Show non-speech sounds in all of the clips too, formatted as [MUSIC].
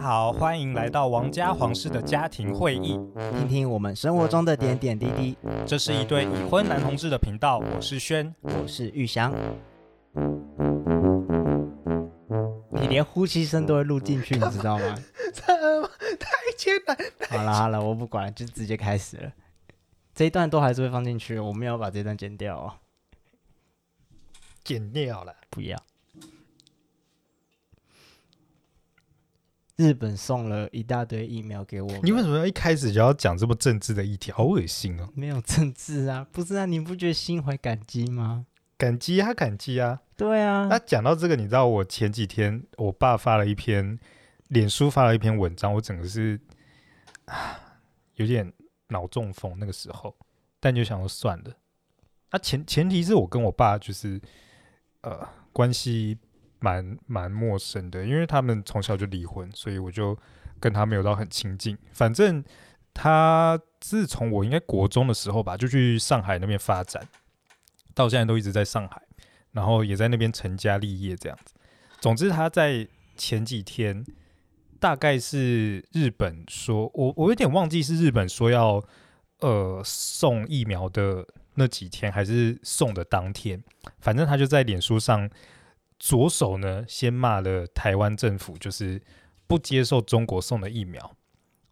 家好，欢迎来到王家皇室的家庭会议，听听我们生活中的点点滴滴。这是一对已婚男同志的频道，我是轩，我是玉祥。你连呼吸声都会录进去，你知道吗？太艰难。好了好了，我不管，就直接开始了。这一段都还是会放进去，我们要把这段剪掉哦。剪掉了，不要。日本送了一大堆疫苗给我。你为什么要一开始就要讲这么政治的议题？好恶心哦！没有政治啊，不是啊？你不觉得心怀感激吗？感激啊，感激啊！对啊。那讲到这个，你知道我前几天我爸发了一篇，脸书发了一篇文章，我整个是啊有点脑中风那个时候，但就想说算了。那前前提是我跟我爸就是呃关系。蛮蛮陌生的，因为他们从小就离婚，所以我就跟他没有到很亲近。反正他自从我应该国中的时候吧，就去上海那边发展，到现在都一直在上海，然后也在那边成家立业这样子。总之，他在前几天，大概是日本说，我我有点忘记是日本说要呃送疫苗的那几天，还是送的当天，反正他就在脸书上。左手呢，先骂了台湾政府，就是不接受中国送的疫苗，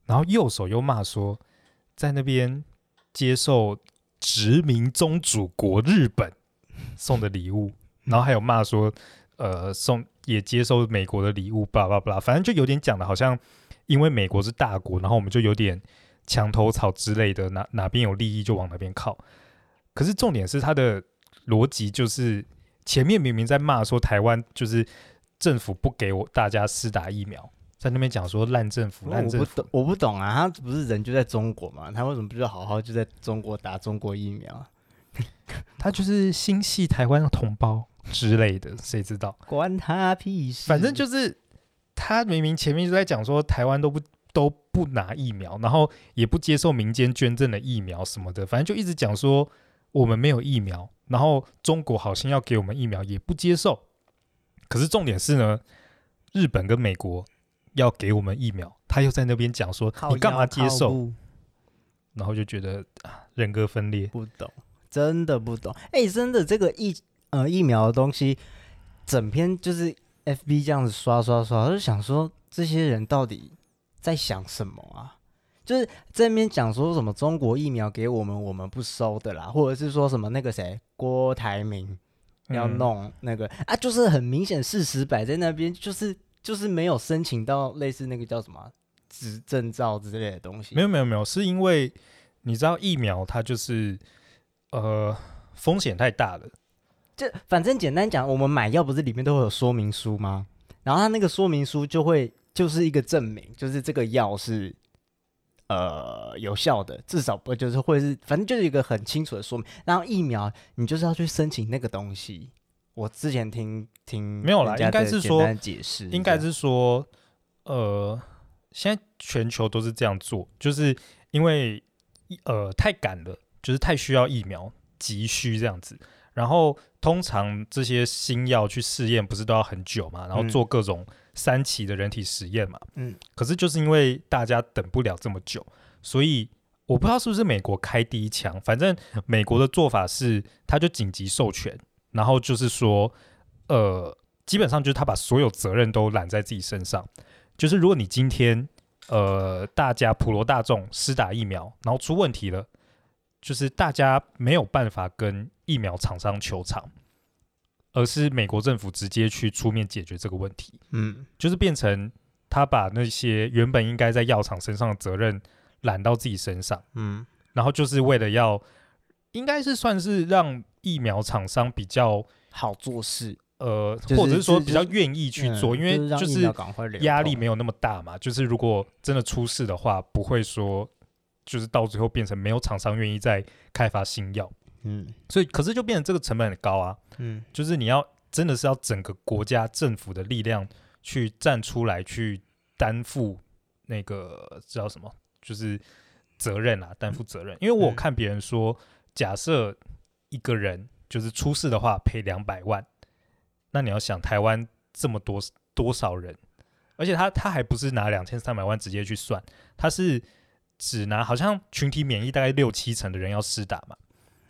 然后右手又骂说，在那边接受殖民宗主国日本送的礼物，然后还有骂说，呃，送也接受美国的礼物，巴拉巴拉，反正就有点讲的，好像因为美国是大国，然后我们就有点墙头草之类的，哪哪边有利益就往哪边靠。可是重点是他的逻辑就是。前面明明在骂说台湾就是政府不给我大家施打疫苗，在那边讲说烂政府烂政府，我不懂，我不懂啊，他不是人就在中国嘛？他为什么不就好好就在中国打中国疫苗？[LAUGHS] 他就是心系台湾的同胞之类的，谁知道？关他屁事！反正就是他明明前面就在讲说台湾都不都不拿疫苗，然后也不接受民间捐赠的疫苗什么的，反正就一直讲说我们没有疫苗。然后中国好像要给我们疫苗，也不接受。可是重点是呢，日本跟美国要给我们疫苗，他又在那边讲说你干嘛接受？然后就觉得啊，人格分裂，不懂，真的不懂。哎，真的这个疫呃疫苗的东西，整篇就是 FB 这样子刷刷刷，我就想说这些人到底在想什么啊？就是这边讲说什么中国疫苗给我们，我们不收的啦，或者是说什么那个谁郭台铭要弄那个、嗯、啊，就是很明显事实摆在那边，就是就是没有申请到类似那个叫什么执证照之类的东西。没有没有没有，是因为你知道疫苗它就是呃风险太大了。就反正简单讲，我们买药不是里面都会有说明书吗？然后它那个说明书就会就是一个证明，就是这个药是。呃，有效的，至少不就是会是，反正就是一个很清楚的说明。然后疫苗，你就是要去申请那个东西。我之前听听没有啦，应该是说解释，应该是说，呃，现在全球都是这样做，就是因为呃太赶了，就是太需要疫苗，急需这样子。然后通常这些新药去试验，不是都要很久嘛？然后做各种。三期的人体实验嘛，嗯，可是就是因为大家等不了这么久，所以我不知道是不是美国开第一枪。反正美国的做法是，他就紧急授权，然后就是说，呃，基本上就是他把所有责任都揽在自己身上。就是如果你今天，呃，大家普罗大众施打疫苗，然后出问题了，就是大家没有办法跟疫苗厂商求偿。而是美国政府直接去出面解决这个问题，嗯，就是变成他把那些原本应该在药厂身上的责任揽到自己身上，嗯，然后就是为了要，应该是算是让疫苗厂商比较好做事，呃，或者是说比较愿意去做，因为就是压力没有那么大嘛，就是如果真的出事的话，不会说就是到最后变成没有厂商愿意再开发新药。嗯，所以可是就变成这个成本很高啊，嗯，就是你要真的是要整个国家政府的力量去站出来去担负那个叫什么，就是责任啊，担负责任。因为我看别人说，假设一个人就是出事的话赔两百万，那你要想台湾这么多多少人，而且他他还不是拿两千三百万直接去算，他是只拿好像群体免疫大概六七成的人要施打嘛，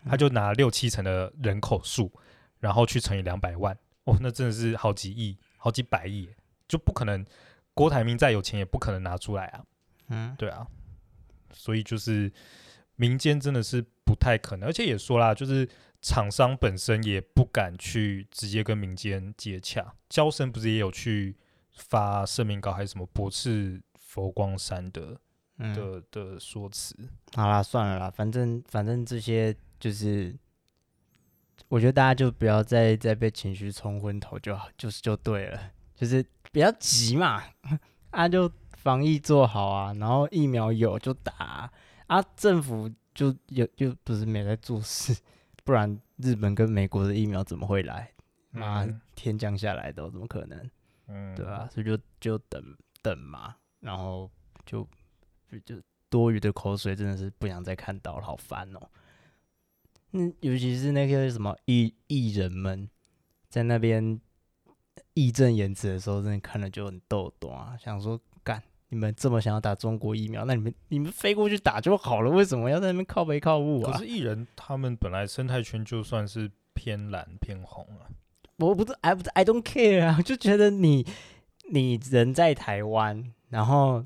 他就拿六七成的人口数，然后去乘以两百万，哦，那真的是好几亿、好几百亿，就不可能。郭台铭再有钱也不可能拿出来啊，嗯，对啊，所以就是民间真的是不太可能，而且也说啦，就是厂商本身也不敢去直接跟民间接洽。交生不是也有去发声明稿，还是什么驳斥佛光山的、嗯、的的说辞？好啦，算了啦，反正反正这些就是，我觉得大家就不要再再被情绪冲昏头就好，就是就对了。就是比较急嘛，[LAUGHS] 啊，就防疫做好啊，然后疫苗有就打啊，啊政府就有就不是没在做事，不然日本跟美国的疫苗怎么会来？妈，嗯、天降下来的怎么可能？嗯，对啊，所以就就等等嘛，然后就就多余的口水真的是不想再看到了，好烦哦。嗯，尤其是那些什么艺艺人们在那边。义正言辞的时候，真的看了就很逗懂啊！想说，干你们这么想要打中国疫苗，那你们你们飞过去打就好了，为什么要在那边靠北靠物啊？可是艺人他们本来生态圈就算是偏蓝偏红啊，我不是，I 不是，I don't care 啊，就觉得你你人在台湾，然后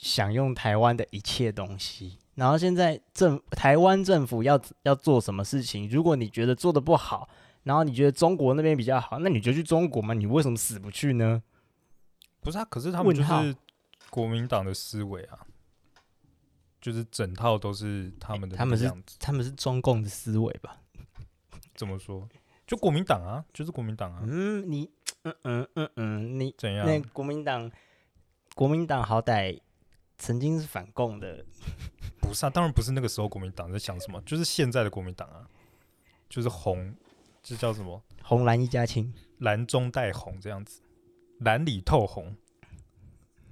享用台湾的一切东西，然后现在政台湾政府要要做什么事情，如果你觉得做的不好。然后你觉得中国那边比较好，那你就去中国嘛？你为什么死不去呢？不是啊，可是他们就是国民党的思维啊，就是整套都是他们的他们是他们是中共的思维吧？怎么说？就国民党啊，就是国民党啊。嗯，你嗯嗯嗯嗯，你怎样？那国民党，国民党好歹曾经是反共的。[LAUGHS] 不是啊，当然不是那个时候国民党在想什么，就是现在的国民党啊，就是红。这叫什么？红蓝一家亲，蓝中带红这样子，蓝里透红。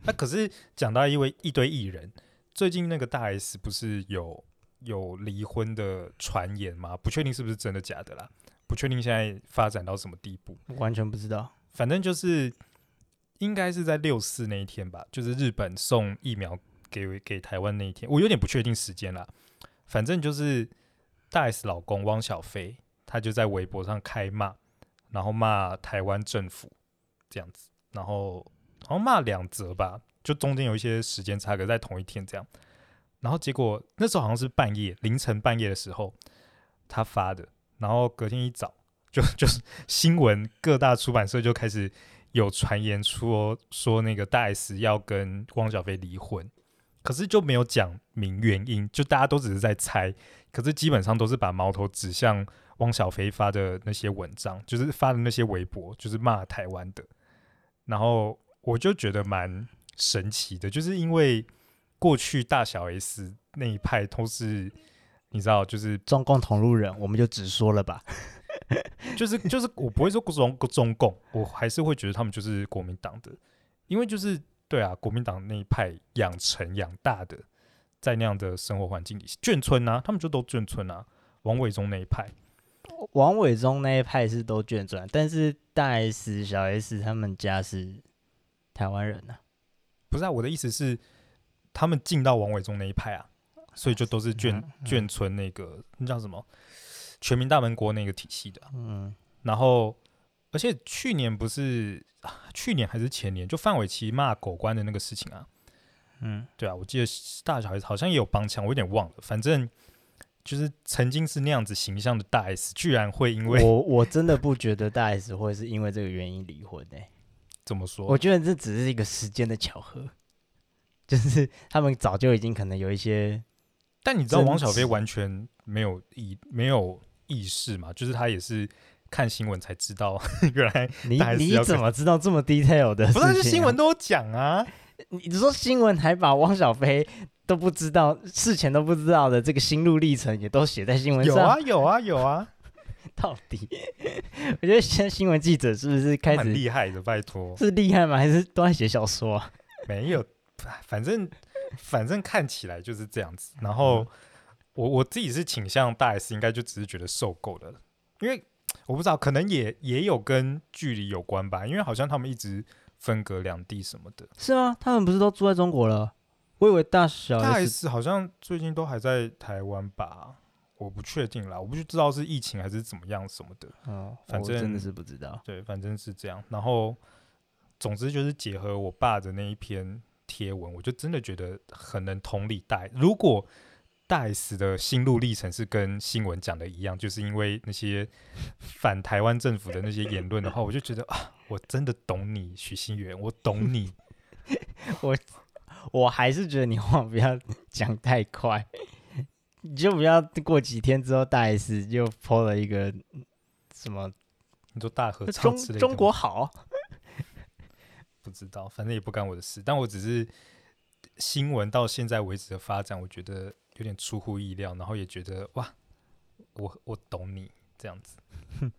那、啊、可是讲到一位一堆艺人，最近那个大 S 不是有有离婚的传言吗？不确定是不是真的假的啦，不确定现在发展到什么地步，完全不知道。反正就是应该是在六四那一天吧，就是日本送疫苗给给台湾那一天，我有点不确定时间啦。反正就是大 S 老公汪小菲。他就在微博上开骂，然后骂台湾政府这样子，然后好像骂两则吧，就中间有一些时间差，隔在同一天这样。然后结果那时候好像是半夜凌晨半夜的时候他发的，然后隔天一早就 [LAUGHS] 就是新闻各大出版社就开始有传言说说那个大 S 要跟汪小菲离婚，可是就没有讲明原因，就大家都只是在猜，可是基本上都是把矛头指向。汪小菲发的那些文章，就是发的那些微博，就是骂台湾的。然后我就觉得蛮神奇的，就是因为过去大小 S 那一派都是你知道，就是中共同路人，我们就直说了吧。[LAUGHS] 就是就是我不会说中中共，我还是会觉得他们就是国民党的，因为就是对啊，国民党那一派养成养大的，在那样的生活环境里，眷村啊，他们就都眷村啊，王伟忠那一派。王伟忠那一派是都眷村，但是大 S、小 S 他们家是台湾人呐、啊。不是啊，我的意思是，他们进到王伟忠那一派啊，所以就都是眷、嗯嗯、眷村那个那叫什么全民大闷锅那个体系的。嗯，然后而且去年不是去年还是前年，就范玮琪骂狗官的那个事情啊。嗯，对啊，我记得大小 S 好像也有帮腔，我有点忘了，反正。就是曾经是那样子形象的大 S，居然会因为我我真的不觉得大 S 会是因为这个原因离婚诶、欸。怎么说？我觉得这只是一个时间的巧合，[LAUGHS] 就是他们早就已经可能有一些。但你知道王小飞完全没有以没有意识嘛？就是他也是看新闻才知道，[LAUGHS] 原来你你怎么知道这么 detail 的、[LAUGHS] 啊？不是，新闻都有讲啊。[LAUGHS] 你说新闻还把汪小菲都不知道事前都不知道的这个心路历程也都写在新闻上？有啊有啊有啊！到底我觉得现在新闻记者是不是开始厉害的？拜托，是厉害吗？还是都在写小说啊？没有，反正反正看起来就是这样子。然后我我自己是倾向大 S，应该就只是觉得受够了，因为我不知道，可能也也有跟距离有关吧。因为好像他们一直。分隔两地什么的。是吗？他们不是都住在中国了？我以为大小 S, 大 S 好像最近都还在台湾吧？我不确定啦，我不知道是疫情还是怎么样什么的。哦，反正真的是不知道。对，反正是这样。然后，总之就是结合我爸的那一篇贴文，我就真的觉得很能同理大。如果大 S 的心路历程是跟新闻讲的一样，就是因为那些反台湾政府的那些言论的话，我就觉得啊，我真的懂你，许新源，我懂你。[LAUGHS] 我我还是觉得你话不要讲太快。你就不要过几天之后，大 S 就 po 了一个什么？你说大合唱之类的中中国好？不知道，反正也不干我的事。但我只是新闻到现在为止的发展，我觉得有点出乎意料，然后也觉得哇，我我懂你这样子。[LAUGHS]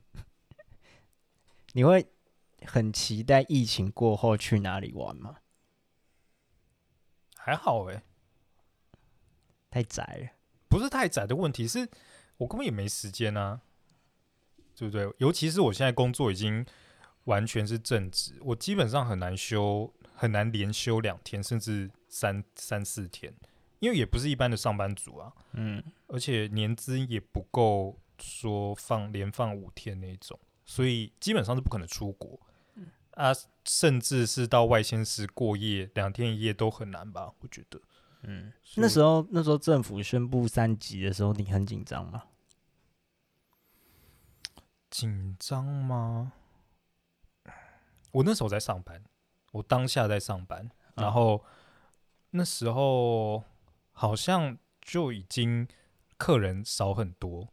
你会很期待疫情过后去哪里玩吗？还好哎、欸，太窄了。不是太窄的问题，是我根本也没时间啊，对不对？尤其是我现在工作已经完全是正职，我基本上很难休，很难连休两天，甚至三三四天，因为也不是一般的上班族啊，嗯，而且年资也不够说放连放五天那种，所以基本上是不可能出国，啊，甚至是到外县市过夜两天一夜都很难吧？我觉得。嗯，那时候那时候政府宣布三级的时候，你很紧张吗？紧张吗？我那时候在上班，我当下在上班，然后那时候好像就已经客人少很多，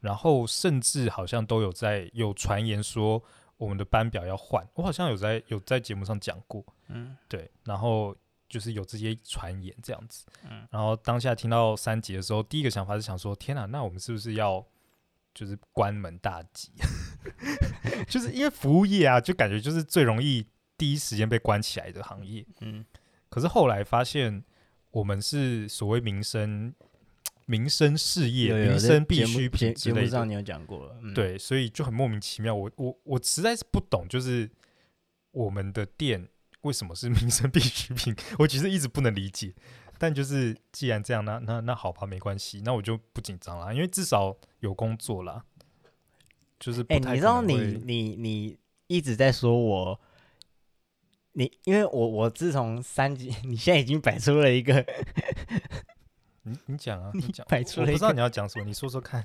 然后甚至好像都有在有传言说我们的班表要换，我好像有在有在节目上讲过，嗯，对，然后。就是有这些传言这样子，嗯，然后当下听到三级的时候，第一个想法是想说：天哪，那我们是不是要就是关门大吉？[LAUGHS] 就是因为服务业啊，就感觉就是最容易第一时间被关起来的行业，嗯。可是后来发现，我们是所谓民生民生事业，民生必需品之类的，节目上你有讲过了，嗯，对，所以就很莫名其妙。我我我实在是不懂，就是我们的店。为什么是 [LAUGHS] 民生必需品？我其实一直不能理解。但就是既然这样，那那那好吧，没关系，那我就不紧张了，因为至少有工作了。就是哎、欸，你知道你你你一直在说我，你因为我我自从三级，[LAUGHS] 你现在已经摆出了一个，[LAUGHS] 你你讲啊，[LAUGHS] 你讲，摆出了一个，我不知道你要讲什么，你说说看。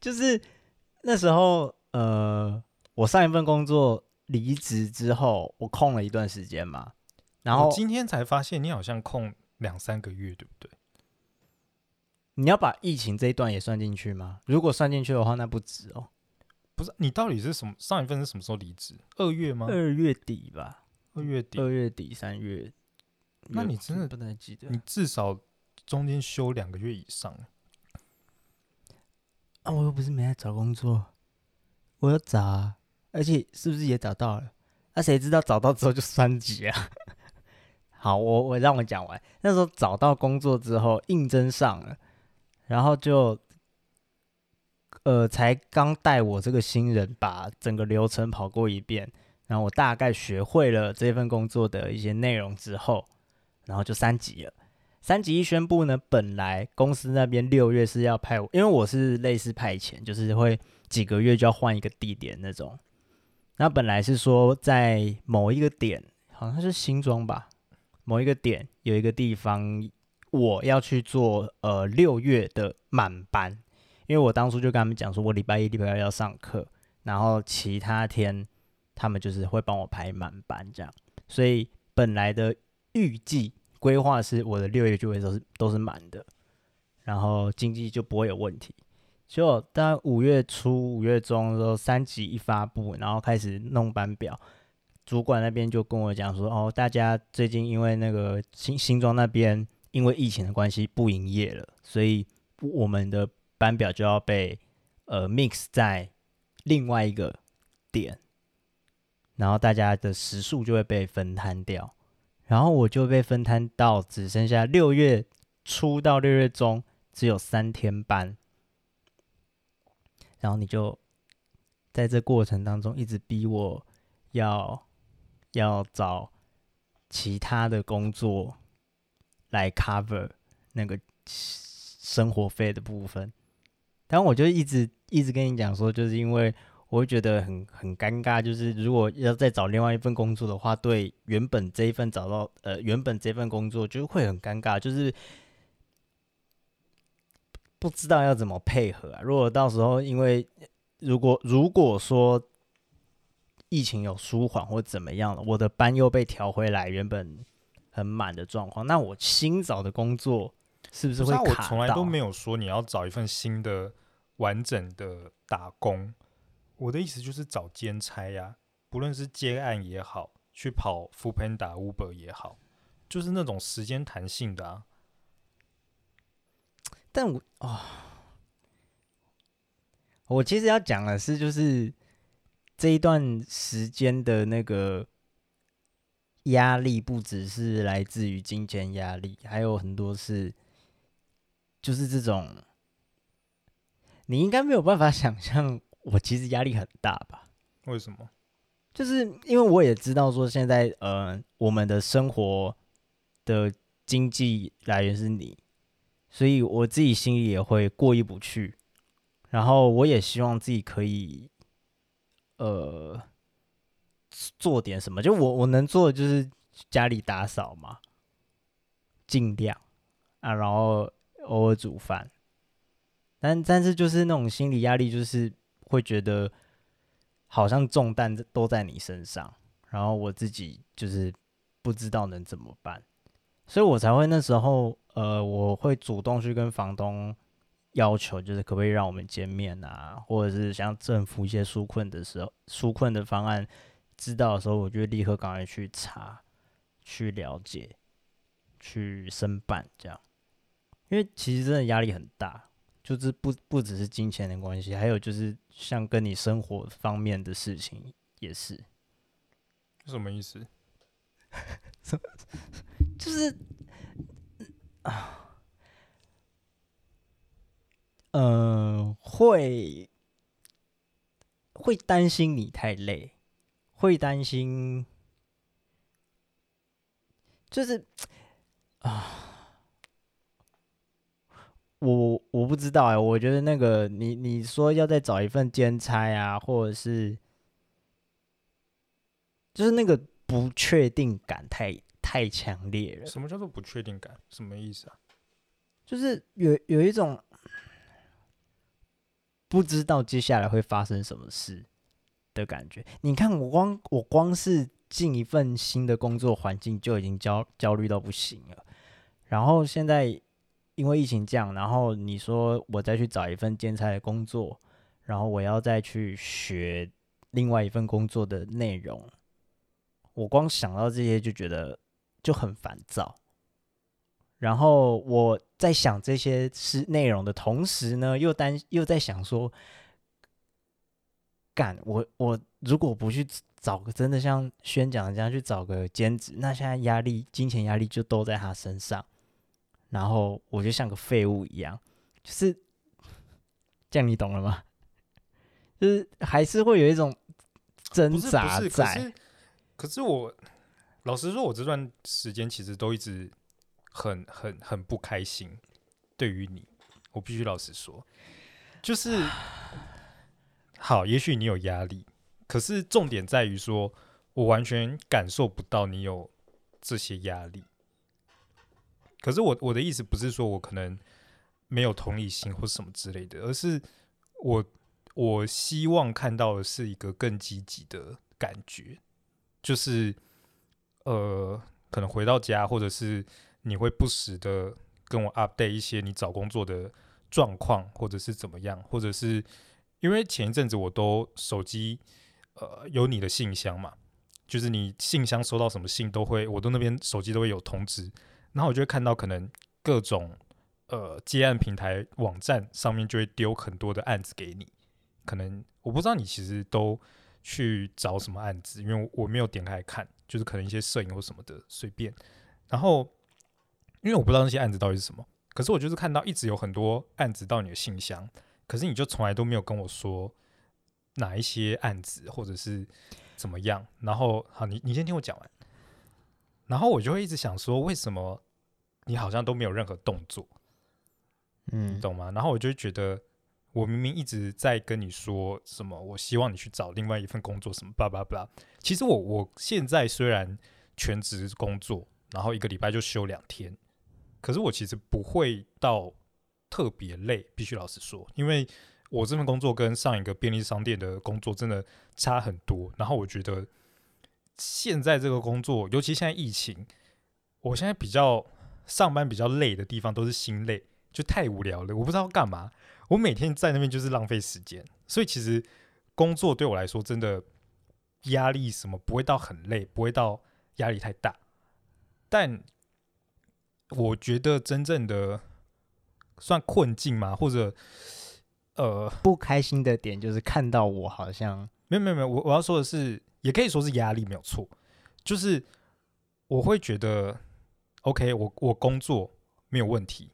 就是那时候，呃，我上一份工作。离职之后，我空了一段时间嘛，然后今天才发现你好像空两三个月，对不对？你要把疫情这一段也算进去吗？如果算进去的话，那不止哦。不是，你到底是什么？上一份是什么时候离职？二月吗？二月底吧。二月底，二月底三月。那你真的不能记得？你至少中间休两个月以上。啊，我又不是没在找工作，我要找啊。而且是不是也找到了？那、啊、谁知道找到之后就三级啊？[LAUGHS] 好，我我让我讲完。那时候找到工作之后，应征上了，然后就呃，才刚带我这个新人把整个流程跑过一遍，然后我大概学会了这份工作的一些内容之后，然后就三级了。三级一宣布呢，本来公司那边六月是要派我，因为我是类似派遣，就是会几个月就要换一个地点那种。那本来是说在某一个点，好像是新庄吧，某一个点有一个地方，我要去做呃六月的满班，因为我当初就跟他们讲说，我礼拜一、礼拜二要上课，然后其他天他们就是会帮我排满班这样，所以本来的预计规划是我的六月就会都是都是满的，然后经济就不会有问题。就当五月初、五月中的时候，三级一发布，然后开始弄班表，主管那边就跟我讲说：“哦，大家最近因为那个新新庄那边因为疫情的关系不营业了，所以我们的班表就要被呃 mix 在另外一个点，然后大家的时数就会被分摊掉，然后我就被分摊到只剩下六月初到六月中只有三天班。”然后你就在这过程当中一直逼我要要找其他的工作来 cover 那个生活费的部分。但我就一直一直跟你讲说，就是因为我会觉得很很尴尬，就是如果要再找另外一份工作的话，对原本这一份找到呃原本这份工作就会很尴尬，就是不知道要怎么配合啊。如果到时候因为如果如果说疫情有舒缓或怎么样了，我的班又被调回来原本很满的状况，那我新找的工作。是不是会卡？我从来都没有说你要找一份新的完整的打工。我的意思就是找兼差呀，不论是接案也好，去跑 Foodpanda、Uber 也好，就是那种时间弹性的啊。但我啊、哦，我其实要讲的是，就是这一段时间的那个压力，不只是来自于金钱压力，还有很多是。就是这种，你应该没有办法 [LAUGHS] 想象，我其实压力很大吧？为什么？就是因为我也知道说，现在呃，我们的生活的经济来源是你，所以我自己心里也会过意不去。然后我也希望自己可以，呃，做点什么。就我我能做的就是家里打扫嘛，尽量啊，然后。偶尔煮饭，但但是就是那种心理压力，就是会觉得好像重担都在你身上，然后我自己就是不知道能怎么办，所以我才会那时候呃，我会主动去跟房东要求，就是可不可以让我们见面啊，或者是像政府一些纾困的时候，纾困的方案知道的时候，我就立刻赶快去查、去了解、去申办这样。因为其实真的压力很大，就是不不只是金钱的关系，还有就是像跟你生活方面的事情也是。什么意思？[LAUGHS] 就是啊，呃，会会担心你太累，会担心，就是啊。我我不知道哎、欸，我觉得那个你你说要再找一份兼差啊，或者是就是那个不确定感太太强烈了。什么叫做不确定感？什么意思啊？就是有有一种不知道接下来会发生什么事的感觉。你看，我光我光是进一份新的工作环境就已经焦焦虑到不行了，然后现在。因为疫情这样，然后你说我再去找一份兼差的工作，然后我要再去学另外一份工作的内容，我光想到这些就觉得就很烦躁。然后我在想这些是内容的同时呢，又担又在想说，干我我如果不去找个真的像宣讲这样去找个兼职，那现在压力金钱压力就都在他身上。然后我就像个废物一样，就是这样，你懂了吗？就是还是会有一种挣扎在。可是我老实说，我这段时间其实都一直很、很、很不开心。对于你，我必须老实说，就是 [SIGHS] 好。也许你有压力，可是重点在于说，我完全感受不到你有这些压力。可是我我的意思不是说我可能没有同理心或什么之类的，而是我我希望看到的是一个更积极的感觉，就是呃，可能回到家，或者是你会不时的跟我 update 一些你找工作的状况，或者是怎么样，或者是因为前一阵子我都手机呃有你的信箱嘛，就是你信箱收到什么信都会，我都那边手机都会有通知。然后我就会看到，可能各种呃接案平台网站上面就会丢很多的案子给你。可能我不知道你其实都去找什么案子，因为我没有点开看，就是可能一些摄影或什么的随便。然后因为我不知道那些案子到底是什么，可是我就是看到一直有很多案子到你的信箱，可是你就从来都没有跟我说哪一些案子，或者是怎么样？然后好，你你先听我讲完。然后我就会一直想说，为什么你好像都没有任何动作？嗯，你懂吗？然后我就觉得，我明明一直在跟你说什么，我希望你去找另外一份工作，什么巴拉巴拉。其实我我现在虽然全职工作，然后一个礼拜就休两天，可是我其实不会到特别累，必须老实说，因为我这份工作跟上一个便利商店的工作真的差很多。然后我觉得现在这个工作，尤其现在疫情，我现在比较上班比较累的地方都是心累。就太无聊了，我不知道干嘛。我每天在那边就是浪费时间，所以其实工作对我来说真的压力什么不会到很累，不会到压力太大。但我觉得真正的算困境嘛？或者呃不开心的点就是看到我好像没有没有没有，我我要说的是，也可以说是压力没有错，就是我会觉得 OK，我我工作没有问题。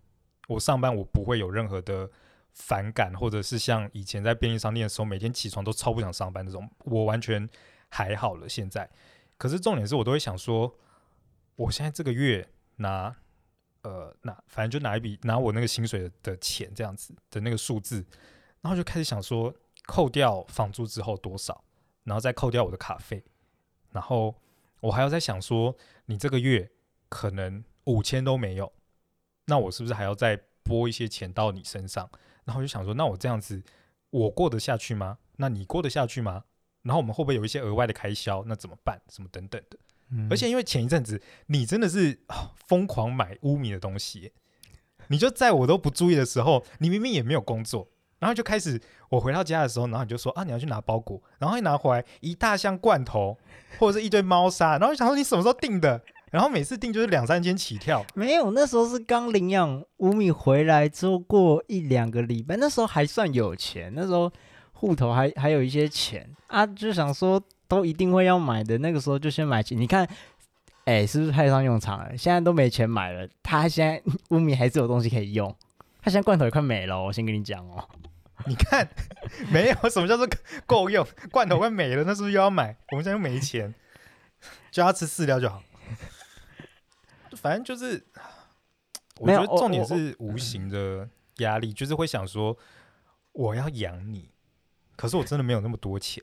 我上班我不会有任何的反感，或者是像以前在便利商店的时候，每天起床都超不想上班那种，我完全还好了。现在，可是重点是我都会想说，我现在这个月拿呃拿，反正就拿一笔拿我那个薪水的，的钱这样子的那个数字，然后就开始想说，扣掉房租之后多少，然后再扣掉我的卡费，然后我还要再想说，你这个月可能五千都没有。那我是不是还要再拨一些钱到你身上？然后我就想说，那我这样子我过得下去吗？那你过得下去吗？然后我们会不会有一些额外的开销？那怎么办？什么等等的。嗯、而且因为前一阵子你真的是疯狂买污米的东西，你就在我都不注意的时候，你明明也没有工作，然后就开始我回到家的时候，然后你就说啊，你要去拿包裹，然后一拿回来一大箱罐头或者是一堆猫砂，然后就想说你什么时候订的？然后每次订就是两三千起跳，没有，那时候是刚领养乌米回来之后过一两个礼拜，那时候还算有钱，那时候户头还还有一些钱啊，就想说都一定会要买的，那个时候就先买起。你看，哎，是不是派上用场了？现在都没钱买了，他现在 [LAUGHS] 乌米还是有东西可以用，他现在罐头也快没了，我先跟你讲哦。[LAUGHS] 你看，没有什么叫做 [LAUGHS] 够用，罐头快没了，那是不是又要买？我们现在又没钱，叫他吃饲料就好。反正就是，我觉得重点是无形的压力，就是会想说我要养你，可是我真的没有那么多钱，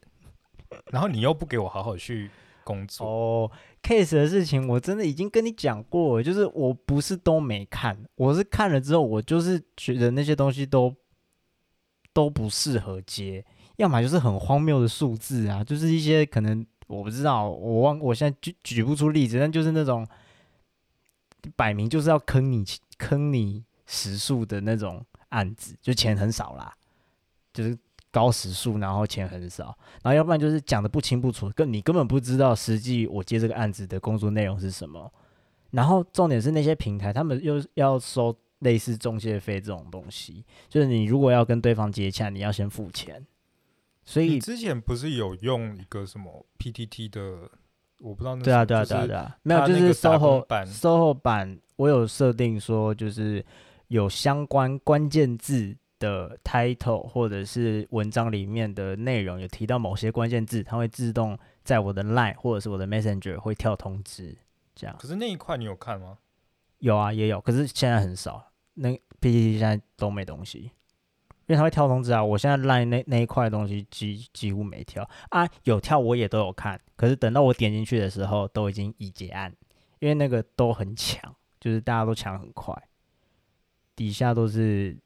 然后你又不给我好好去工作。哦，case 的事情我真的已经跟你讲过，就是我不是都没看，我是看了之后，我就是觉得那些东西都都不适合接，要么就是很荒谬的数字啊，就是一些可能我不知道，我忘，我现在举举不出例子，但就是那种。摆明就是要坑你，坑你时数的那种案子，就钱很少啦，就是高时数，然后钱很少，然后要不然就是讲的不清不楚，跟你根本不知道实际我接这个案子的工作内容是什么。然后重点是那些平台，他们又要收类似中介费这种东西，就是你如果要跟对方接洽，你要先付钱。所以之前不是有用一个什么 PTT 的？我不知道那。对啊，对啊，对啊，对啊，没有，就是 SOHO 版，SOHO 版，我有设定说，就是有相关关键字的 title 或者是文章里面的内容有提到某些关键字，它会自动在我的 Line 或者是我的 Messenger 会跳通知，这样。可是那一块你有看吗？有啊，也有，可是现在很少，那 PPT 现在都没东西。因为它会跳通知啊，我现在 line 那那一块东西几几乎没跳啊，有跳我也都有看，可是等到我点进去的时候，都已经已结案，因为那个都很抢，就是大家都抢很快，底下都是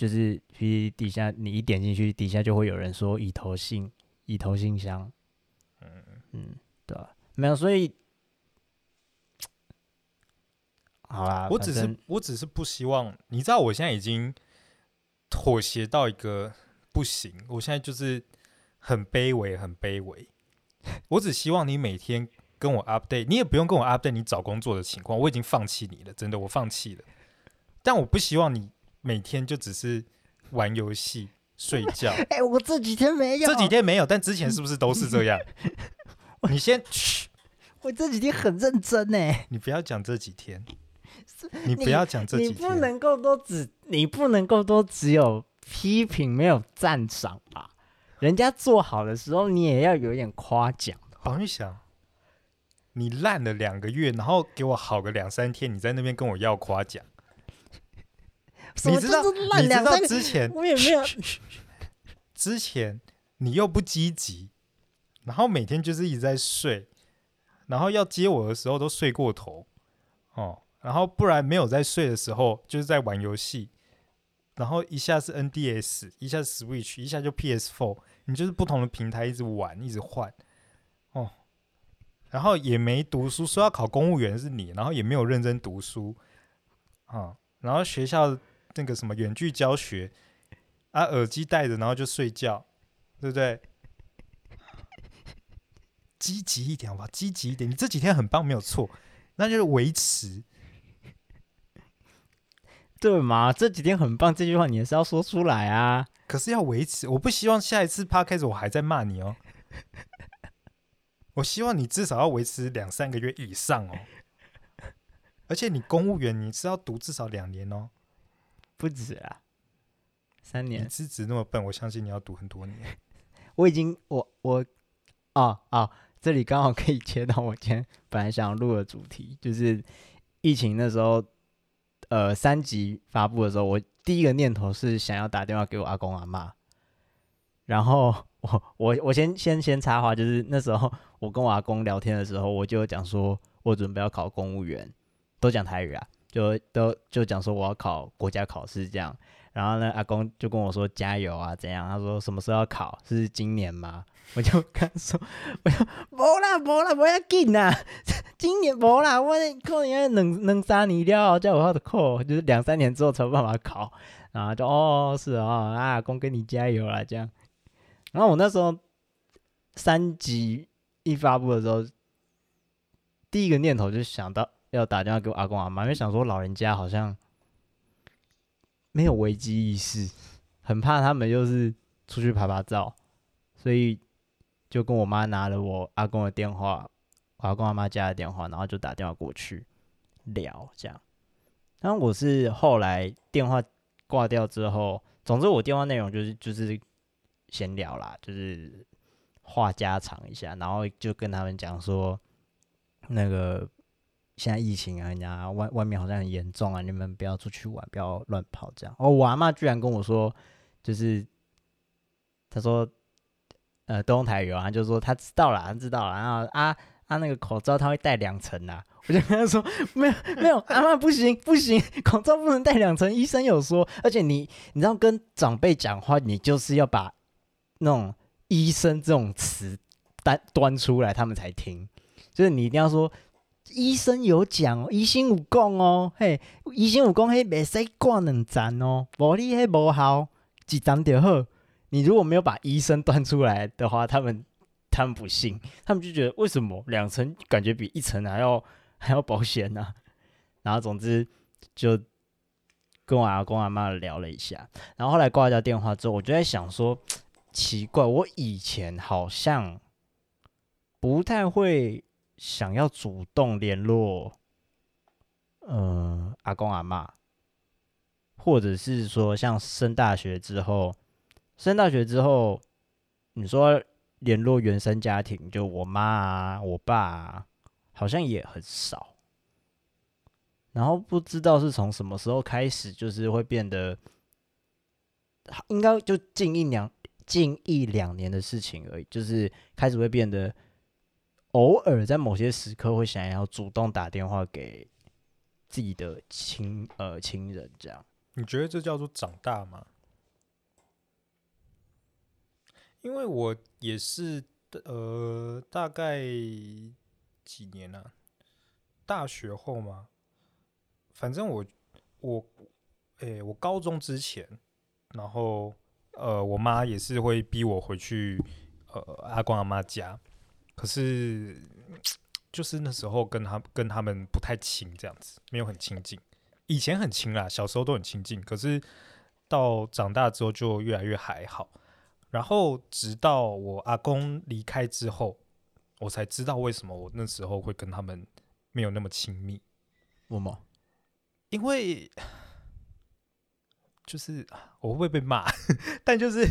就是 P 底下你一点进去，底下就会有人说已投信已投信箱，嗯嗯，对吧？没有，所以好啦，我只是我只是不希望，你知道我现在已经。妥协到一个不行，我现在就是很卑微，很卑微。我只希望你每天跟我 update，你也不用跟我 update 你找工作的情况，我已经放弃你了，真的，我放弃了。但我不希望你每天就只是玩游戏、睡觉。[LAUGHS] 哎、欸，我这几天没有，这几天没有，但之前是不是都是这样？[LAUGHS] 你先，我这几天很认真呢。你不要讲这几天。你不要讲这几天，你不能够都只，你不能够都只有批评没有赞赏吧？人家做好的时候，你也要有一点夸奖的黄玉祥，你烂了两个月，然后给我好个两三天，你在那边跟我要夸奖。你知道？你知道之前我也没有。[LAUGHS] 之前你又不积极，然后每天就是一直在睡，然后要接我的时候都睡过头哦，然后不然没有在睡的时候就是在玩游戏，然后一下是 NDS，一下是 Switch，一下就 PS4，你就是不同的平台一直玩，一直换哦，然后也没读书，说要考公务员是你，然后也没有认真读书啊、哦，然后学校。那个什么远距教学啊，耳机戴着，然后就睡觉，对不对？积极一点好不好？积极一点，你这几天很棒，没有错，那就是维持，对吗？这几天很棒，这句话你也是要说出来啊。可是要维持，我不希望下一次 podcast 我还在骂你哦。[LAUGHS] 我希望你至少要维持两三个月以上哦。而且你公务员你是要读至少两年哦。不止啊，三年。你资质那么笨，我相信你要读很多年。[LAUGHS] 我已经，我我，哦哦，这里刚好可以切到我今天本来想录的主题，就是疫情那时候，呃，三级发布的时候，我第一个念头是想要打电话给我阿公阿妈。然后我我我先先先插话，就是那时候我跟我阿公聊天的时候，我就讲说我准备要考公务员，都讲台语啊。就都就讲说我要考国家考试这样，然后呢，阿公就跟我说加油啊，怎样？他说什么时候要考？是今年吗？[LAUGHS] 我就跟他说，我说无啦无啦，不要紧啦，[LAUGHS] 今年无啦，我可能要两两三年了，叫我的考，就是两三年之后才有办法考。然后就哦是哦，啊阿公跟你加油啦这样。然后我那时候三级一发布的时候，第一个念头就想到。要打电话给我阿公阿妈，因为想说老人家好像没有危机意识，很怕他们又是出去拍拍照，所以就跟我妈拿了我阿公的电话，我阿公阿妈家的电话，然后就打电话过去聊这样。然后我是后来电话挂掉之后，总之我电话内容就是就是闲聊啦，就是话家常一下，然后就跟他们讲说那个。现在疫情啊，人家外外面好像很严重啊，你们不要出去玩，不要乱跑这样。哦，我阿妈居然跟我说，就是他说，呃，东台有啊，就是说他知道了，他知道了。然后啊啊，那个口罩他会戴两层啊，[LAUGHS] 我就跟他说，没有没有，阿妈不行不行，口罩不能戴两层，医生有说。而且你你知道跟长辈讲话，你就是要把那种医生这种词端端出来，他们才听。就是你一定要说。医生有讲哦，医生有讲哦，嘿，医生有讲，嘿，袂使挂两针哦，无你嘿无效，一针就好。你如果没有把医生端出来的话，他们他们不信，他们就觉得为什么两层感觉比一层还要 [LAUGHS] 还要保险呢？啊？然后总之就跟我阿公阿妈聊了一下，然后后来挂掉电话之后，我就在想说，奇怪，我以前好像不太会。想要主动联络，呃，阿公阿嬷，或者是说像升大学之后，升大学之后，你说联络原生家庭，就我妈啊、我爸啊，好像也很少。然后不知道是从什么时候开始，就是会变得，应该就近一两近一两年的事情而已，就是开始会变得。偶尔在某些时刻会想要主动打电话给自己的亲呃亲人，这样你觉得这叫做长大吗？因为我也是呃大概几年了，啊，大学后嘛，反正我我诶、我高中之前，然后呃我妈也是会逼我回去呃阿公阿妈家。可是，就是那时候跟他跟他们不太亲，这样子没有很亲近。以前很亲啦，小时候都很亲近。可是到长大之后就越来越还好。然后直到我阿公离开之后，我才知道为什么我那时候会跟他们没有那么亲密。为什么？因为就是我会不会被骂？[LAUGHS] 但就是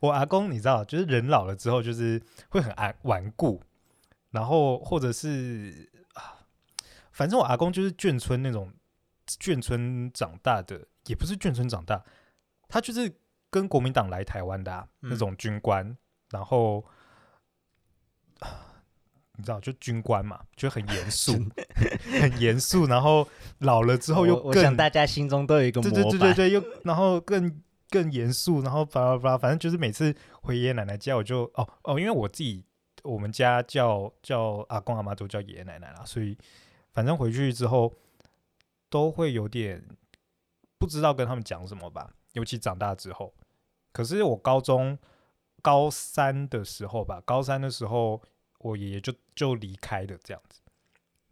我阿公，你知道，就是人老了之后，就是会很顽顽固。然后或者是啊，反正我阿公就是眷村那种眷村长大的，也不是眷村长大，他就是跟国民党来台湾的、啊嗯、那种军官，然后。你知道，就军官嘛，就很严肃，[LAUGHS] [LAUGHS] 很严肃。然后老了之后又更，我，我想大家心中都有一个模板，对对对对对，又然后更更严肃，然后巴拉巴拉，反正就是每次回爷爷奶奶家，我就哦哦，因为我自己我们家叫叫阿公阿妈都叫爷爷奶奶啦，所以反正回去之后都会有点不知道跟他们讲什么吧，尤其长大之后。可是我高中高三的时候吧，高三的时候。我爷爷就就离开了这样子，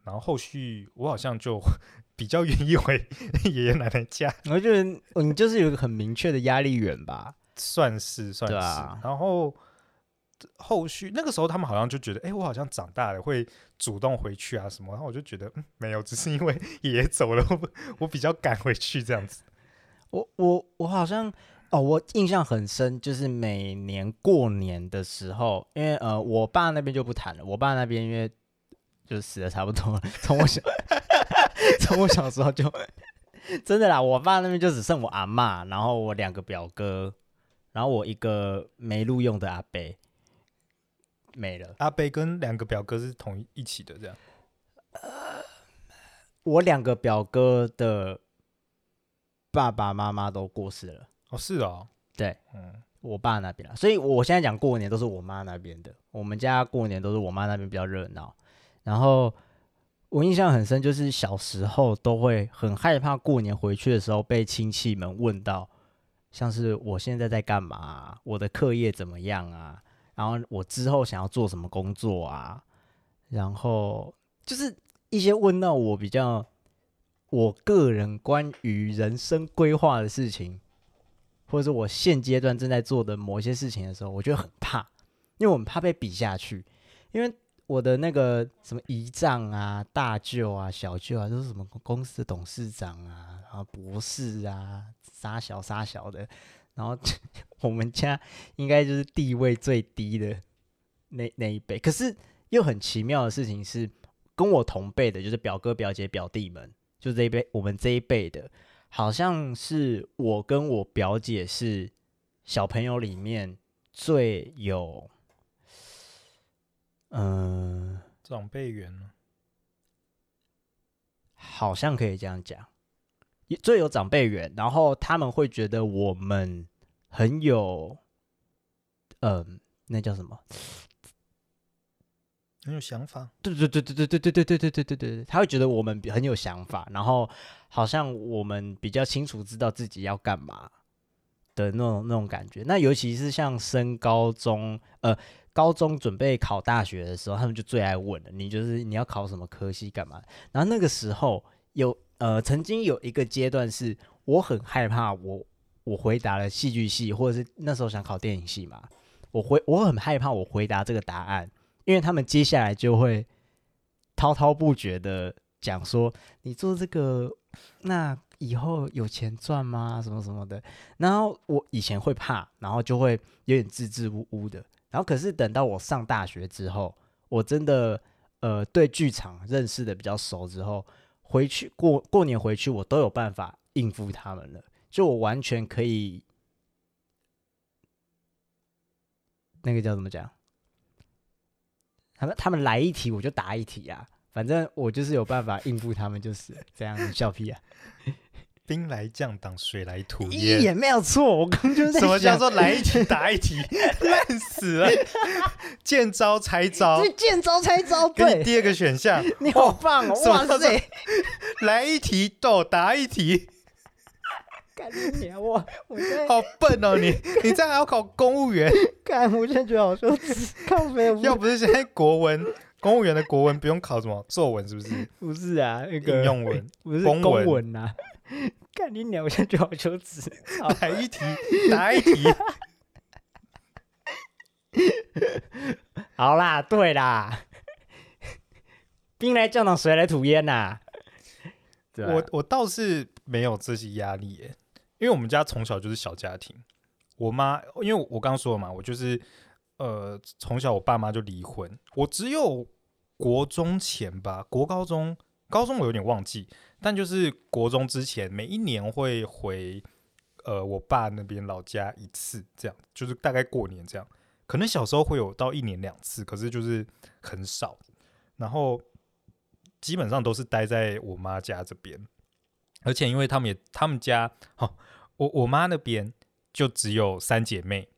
然后后续我好像就 [LAUGHS] 比较愿意回 [LAUGHS] 爷爷奶奶家。我觉得你就是有一个很明确的压力源吧，算是算是。啊、然后后续那个时候他们好像就觉得，哎、欸，我好像长大了，会主动回去啊什么。然后我就觉得，嗯，没有，只是因为 [LAUGHS] 爷爷走了，我我比较赶回去这样子。我我我好像。哦，我印象很深，就是每年过年的时候，因为呃，我爸那边就不谈了。我爸那边因为就死的差不多了，[LAUGHS] 从我小 [LAUGHS] 从我小时候就 [LAUGHS] 真的啦，我爸那边就只剩我阿妈，然后我两个表哥，然后我一个没录用的阿伯没了。阿贝跟两个表哥是同一起的，这样。呃，我两个表哥的爸爸妈妈都过世了。哦，是哦，对，嗯，我爸那边啦，所以我现在讲过年都是我妈那边的。我们家过年都是我妈那边比较热闹。然后我印象很深，就是小时候都会很害怕过年回去的时候被亲戚们问到，像是我现在在干嘛啊，我的课业怎么样啊，然后我之后想要做什么工作啊，然后就是一些问到我比较我个人关于人生规划的事情。或者是我现阶段正在做的某些事情的时候，我觉得很怕，因为我们怕被比下去。因为我的那个什么姨丈啊、大舅啊、小舅啊，都是什么公司的董事长啊，然后博士啊，杀小杀小的，然后 [LAUGHS] 我们家应该就是地位最低的那那一辈。可是又很奇妙的事情是，跟我同辈的，就是表哥、表姐、表弟们，就这一辈，我们这一辈的。好像是我跟我表姐是小朋友里面最有，嗯、呃，长辈缘呢，好像可以这样讲，最有长辈缘，然后他们会觉得我们很有，嗯、呃，那叫什么？很有想法，对对对对对对对对对对对对对，他会觉得我们很有想法，然后好像我们比较清楚知道自己要干嘛的那种那种感觉。那尤其是像升高中，呃，高中准备考大学的时候，他们就最爱问了，你就是你要考什么科系干嘛？然后那个时候有呃，曾经有一个阶段是我很害怕我，我我回答了戏剧系，或者是那时候想考电影系嘛，我回我很害怕我回答这个答案。因为他们接下来就会滔滔不绝的讲说，你做这个，那以后有钱赚吗？什么什么的。然后我以前会怕，然后就会有点支支吾吾的。然后可是等到我上大学之后，我真的呃对剧场认识的比较熟之后，回去过过年回去，我都有办法应付他们了。就我完全可以，那个叫怎么讲？他们他们来一题我就答一题啊，反正我就是有办法应付他们，就是这样笑屁啊！兵来将挡，水来土掩，也没有错。我刚刚就在什么叫做来一题答一题，烂死了！见招拆招，见招拆招。对，第二个选项，[LAUGHS] 你好棒哦！哇塞，[LAUGHS] 来一题都答一题。[LAUGHS] 干你娘！我我现在好笨哦，你 [LAUGHS] 你这样还要考公务员？干，我现在觉得好羞耻。靠没有，要不是现在国文 [LAUGHS] 公务员的国文不用考什么作文，是不是？不是啊，那个应用文不是公文呐。干你娘！我现在觉得好羞耻。来一题答一题。好啦，对啦，兵来将挡，水来土掩呐。我我倒是没有这些压力耶。因为我们家从小就是小家庭，我妈因为我刚刚说了嘛，我就是呃从小我爸妈就离婚，我只有国中前吧，国高中，高中我有点忘记，但就是国中之前，每一年会回呃我爸那边老家一次，这样就是大概过年这样，可能小时候会有到一年两次，可是就是很少，然后基本上都是待在我妈家这边，而且因为他们也他们家，哦，我我妈那边就只有三姐妹，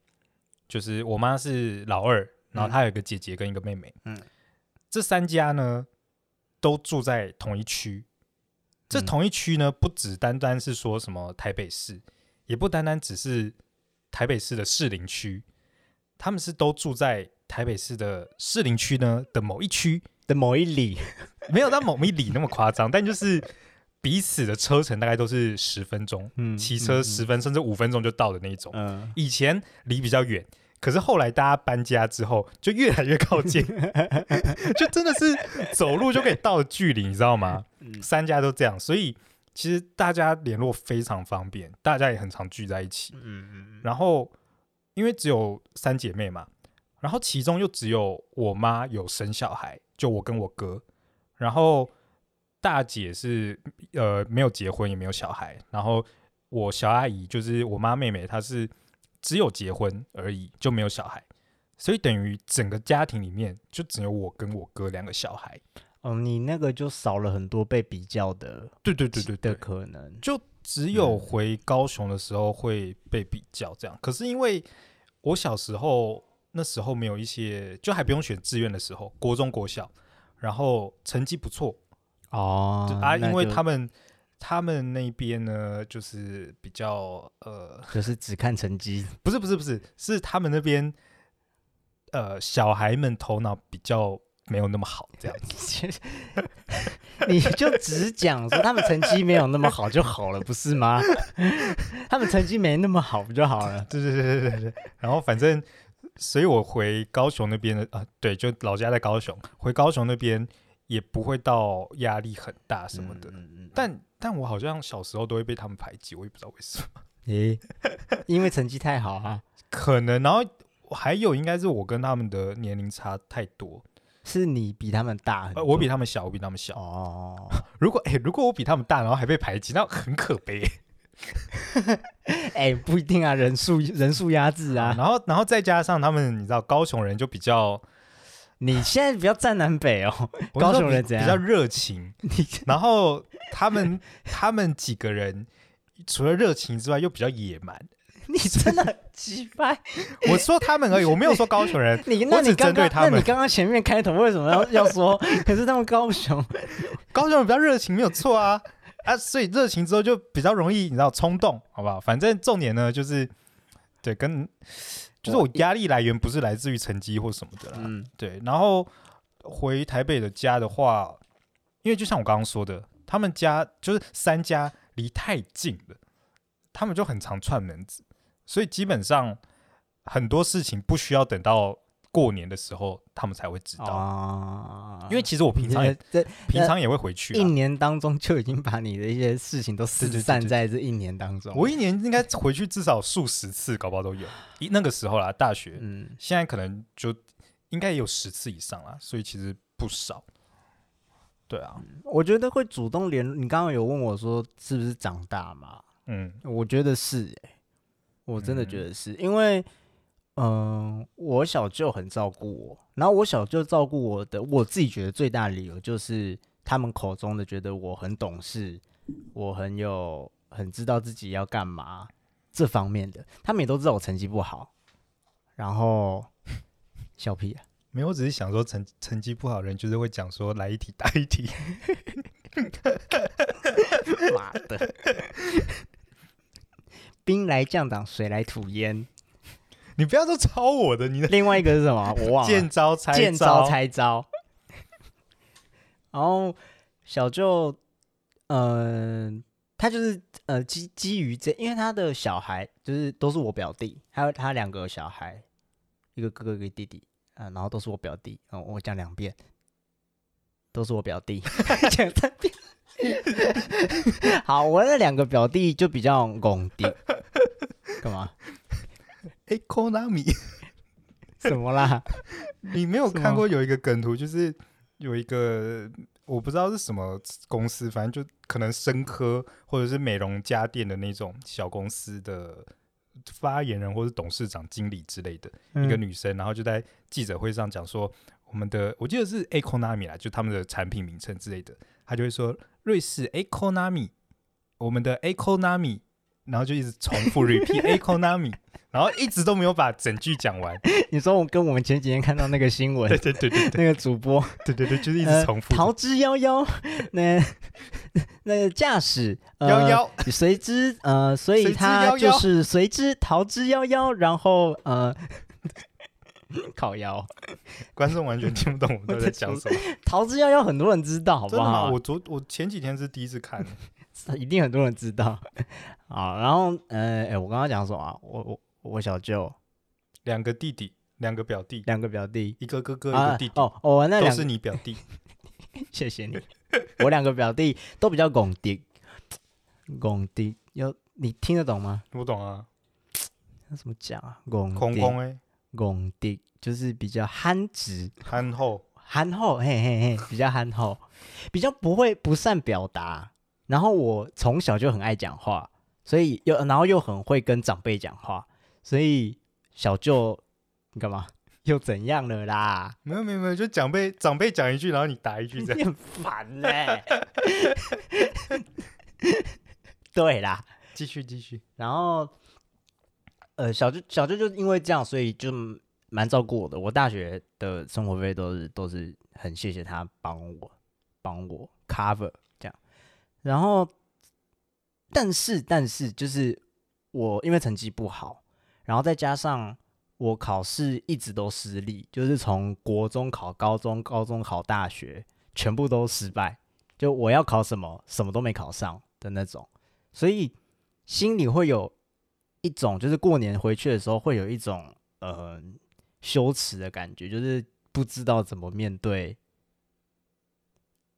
就是我妈是老二。然后她有一个姐姐跟一个妹妹，嗯，这三家呢都住在同一区。这同一区呢，不只单单是说什么台北市，也不单单只是台北市的士林区，他们是都住在台北市的士林区呢的某一区。的某一里，没有到某一里那么夸张，但就是彼此的车程大概都是十分钟，嗯，骑车十分甚至五分钟就到的那一种。嗯，以前离比较远。可是后来大家搬家之后，就越来越靠近，[LAUGHS] 就真的是走路就可以到的距离，你知道吗？三家都这样，所以其实大家联络非常方便，大家也很常聚在一起。然后因为只有三姐妹嘛，然后其中又只有我妈有生小孩，就我跟我哥。然后大姐是呃没有结婚也没有小孩，然后我小阿姨就是我妈妹妹，她是。只有结婚而已，就没有小孩，所以等于整个家庭里面就只有我跟我哥两个小孩。嗯，你那个就少了很多被比较的，对对对对的可能。就只有回高雄的时候会被比较这样。嗯、可是因为我小时候那时候没有一些，就还不用选志愿的时候，国中国小，然后成绩不错哦啊，因为他们。他们那边呢，就是比较呃，[LAUGHS] 就是只看成绩，不是不是不是，是他们那边呃，小孩们头脑比较没有那么好，这样子。[LAUGHS] 你就只讲说他们成绩没有那么好就好了，不是吗？[LAUGHS] 他们成绩没那么好不就好了？对对对对对对。然后反正，所以我回高雄那边的啊，对，就老家在高雄，回高雄那边也不会到压力很大什么的，嗯嗯，但。但我好像小时候都会被他们排挤，我也不知道为什么。[LAUGHS] 诶、欸，因为成绩太好啊，[LAUGHS] 可能。然后还有应该是我跟他们的年龄差太多，是你比他们大，呃，我比他们小，我比他们小。哦，[LAUGHS] 如果诶、欸，如果我比他们大，然后还被排挤，那很可悲。诶、欸，不一定啊，人数人数压制啊。然后然后再加上他们，你知道高雄人就比较。你现在比较站南北哦，高雄人怎样？比较热情，然后他们他们几个人除了热情之外，又比较野蛮。[LAUGHS] 你真的奇葩！我说他们而已，我没有说高雄人。你那你刚刚那你刚刚前面开头为什么要要说？可是他们高雄，[LAUGHS] 高雄人比较热情，没有错啊啊！所以热情之后就比较容易，你知道冲动，好不好？反正重点呢，就是对跟。就是我压力来源不是来自于成绩或什么的啦，嗯，对。然后回台北的家的话，因为就像我刚刚说的，他们家就是三家离太近了，他们就很常串门子，所以基本上很多事情不需要等到。过年的时候，他们才会知道啊，因为其实我平常也在平常也会回去，一年当中就已经把你的一些事情都四散在这一年当中。我一年应该回去至少数十次，搞不好都有。一那个时候啦，大学，嗯，现在可能就应该也有十次以上啦，所以其实不少。对啊，我觉得会主动联。你刚刚有问我说是不是长大嘛？嗯，我觉得是，欸，我真的觉得是因为。嗯，我小舅很照顾我，然后我小舅照顾我的，我自己觉得最大的理由就是他们口中的觉得我很懂事，我很有很知道自己要干嘛这方面的，他们也都知道我成绩不好，然后 [LAUGHS] 小屁啊，没有，我只是想说成成绩不好的人就是会讲说来一题答一题，[LAUGHS] 妈的，兵来将挡，水来土掩。你不要说抄我的，你的另外一个是什么？我忘了。见招拆招，见招拆招。然后小舅，嗯、呃，他就是呃基基于这，因为他的小孩就是都是我表弟，还有他两个小孩，一个哥哥一个弟弟，嗯、呃，然后都是我表弟。嗯、呃，我讲两遍，都是我表弟，[LAUGHS] 讲三遍。[LAUGHS] 好，我那两个表弟就比较拱弟，干嘛？哎，Konami，[LAUGHS] 怎么啦？[LAUGHS] 你没有看过有一个梗图，就是有一个我不知道是什么公司，反正就可能生科或者是美容家电的那种小公司的发言人或者董事长、经理之类的、嗯、一个女生，然后就在记者会上讲说，我们的我记得是 Economy 啦，就他们的产品名称之类的，他就会说瑞士 Economy，我们的 Economy，然后就一直重复 repeat [LAUGHS] Economy。然后一直都没有把整句讲完。[LAUGHS] 你说我跟我们前几天看到那个新闻，对对对对，那个主播，[LAUGHS] 对对对，就是一直重复。逃之夭夭，那那个驾驶夭夭，随之呃，所以他就是随之逃之夭夭，然后呃，烤腰，观众完全听不懂我们都在讲什么。逃之夭夭，很多人知道，好不好？我昨我前几天是第一次看，一定很多人知道。好，然后呃，哎，我刚刚讲什么？我我。我小舅，两个弟弟，两个表弟，两个表弟，一个哥哥，一个弟弟。哦，我那两个都是你表弟，[LAUGHS] 谢谢你。我两个表弟都比较拱弟，拱弟，有你听得懂吗？不懂啊，那怎么讲啊？拱空空哎，拱弟就是比较憨直、憨厚、憨厚，嘿嘿嘿，比较憨厚，比较不会不善表达。然后我从小就很爱讲话，所以又然后又很会跟长辈讲话。所以小舅，你干嘛？又怎样了啦？没有没有没有，就长辈长辈讲一句，然后你答一句，这样。[LAUGHS] 你很烦呢、欸。[LAUGHS] 对啦，继续继续。[LAUGHS] 然后，呃，小舅小舅就因为这样，所以就蛮照顾我的。我大学的生活费都是都是很谢谢他帮我帮我 cover。然后，但是但是就是我因为成绩不好。然后再加上我考试一直都失利，就是从国中考高中，高中考大学，全部都失败。就我要考什么，什么都没考上的那种，所以心里会有一种，就是过年回去的时候会有一种呃羞耻的感觉，就是不知道怎么面对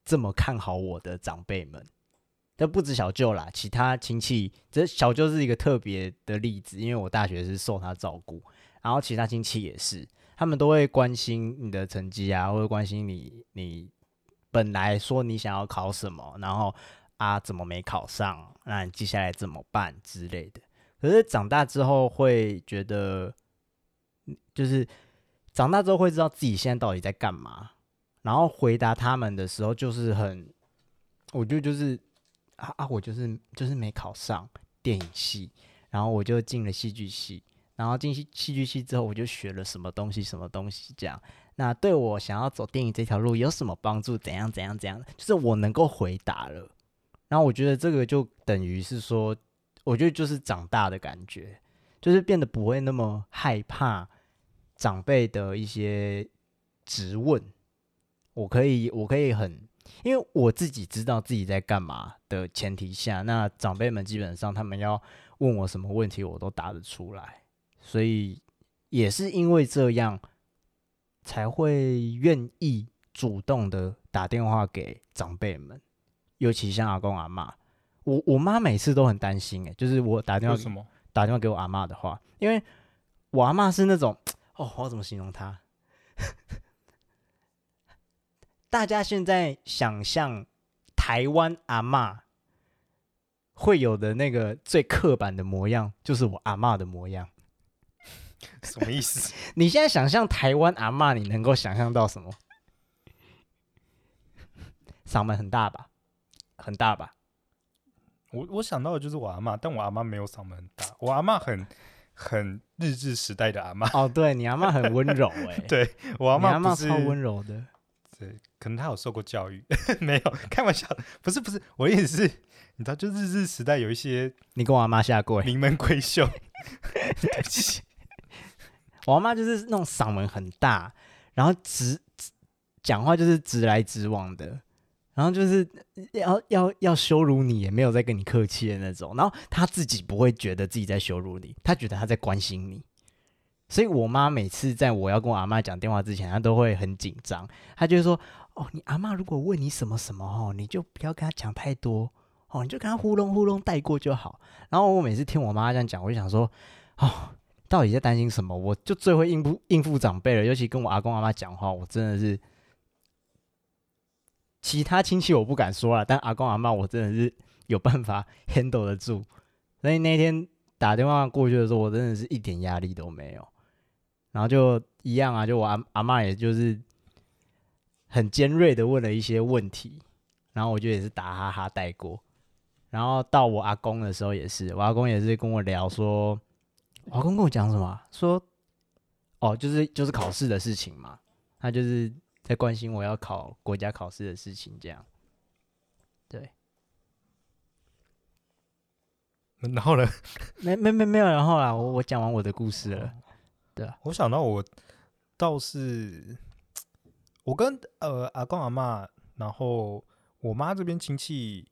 这么看好我的长辈们。这不止小舅啦，其他亲戚，这小舅是一个特别的例子，因为我大学是受他照顾，然后其他亲戚也是，他们都会关心你的成绩啊，或者关心你，你本来说你想要考什么，然后啊怎么没考上，那你接下来怎么办之类的。可是长大之后会觉得，就是长大之后会知道自己现在到底在干嘛，然后回答他们的时候就是很，我觉得就是。啊啊！我就是就是没考上电影系，然后我就进了戏剧系，然后进戏戏剧系之后，我就学了什么东西什么东西这样。那对我想要走电影这条路有什么帮助？怎样怎样怎样？就是我能够回答了。然后我觉得这个就等于是说，我觉得就是长大的感觉，就是变得不会那么害怕长辈的一些质问。我可以，我可以很。因为我自己知道自己在干嘛的前提下，那长辈们基本上他们要问我什么问题，我都答得出来，所以也是因为这样才会愿意主动的打电话给长辈们，尤其像阿公阿妈，我我妈每次都很担心，诶，就是我打电话什么？打电话给我阿妈的话，因为我阿妈是那种 [TSK] 哦，我要怎么形容她？大家现在想象台湾阿嬷会有的那个最刻板的模样，就是我阿嬷的模样。什么意思？[LAUGHS] 你现在想象台湾阿嬷，你能够想象到什么？嗓门很大吧？很大吧？我我想到的就是我阿妈，但我阿妈没有嗓门很大，我阿妈很很日治时代的阿妈。哦，对，你阿妈很温柔哎、[LAUGHS] 欸，对我阿嬷，阿嬷超温柔的。对，可能他有受过教育，[LAUGHS] 没有开玩笑，不是不是，我的意思是，你知道，就日治时代有一些，你跟我阿妈下跪，名门闺秀，[LAUGHS] 对不起，我阿妈就是那种嗓门很大，然后直讲话就是直来直往的，然后就是要要要羞辱你也没有在跟你客气的那种，然后他自己不会觉得自己在羞辱你，他觉得他在关心你。所以，我妈每次在我要跟我阿妈讲电话之前，她都会很紧张。她就说：“哦，你阿妈如果问你什么什么哦，你就不要跟她讲太多哦，你就跟她呼隆呼隆带过就好。”然后我每次听我妈这样讲，我就想说：“哦，到底在担心什么？”我就最会应付应付长辈了，尤其跟我阿公阿妈讲话，我真的是其他亲戚我不敢说了，但阿公阿嬷我真的是有办法 handle 得住。所以那天打电话过去的时候，我真的是一点压力都没有。然后就一样啊，就我阿阿嬷也就是很尖锐的问了一些问题，然后我就也是打哈哈带过。然后到我阿公的时候也是，我阿公也是跟我聊说，我阿公跟我讲什么？说哦，就是就是考试的事情嘛，他就是在关心我要考国家考试的事情，这样。对。然后呢？没没没没有然后啦，我我讲完我的故事了。对啊，我想到我倒是我跟呃阿公阿嬷，然后我妈这边亲戚。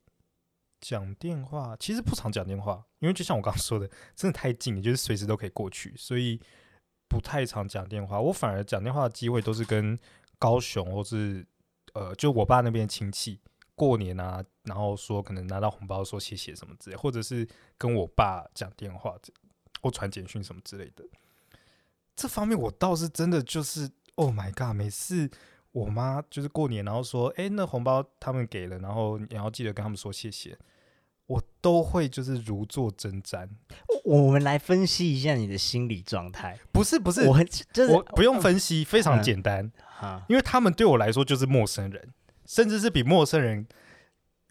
讲电话其实不常讲电话，因为就像我刚刚说的，真的太近，就是随时都可以过去，所以不太常讲电话。我反而讲电话的机会都是跟高雄或是呃，就我爸那边亲戚过年啊，然后说可能拿到红包说谢谢什么之类，或者是跟我爸讲电话或传简讯什么之类的。这方面我倒是真的就是，Oh my God，每次。我妈就是过年，然后说：“哎，那红包他们给了，然后你要记得跟他们说谢谢。”我都会就是如坐针毡。我们来分析一下你的心理状态。不是不是，我就是我不用分析，非常简单。嗯、因为他们对我来说就是陌生人，甚至是比陌生人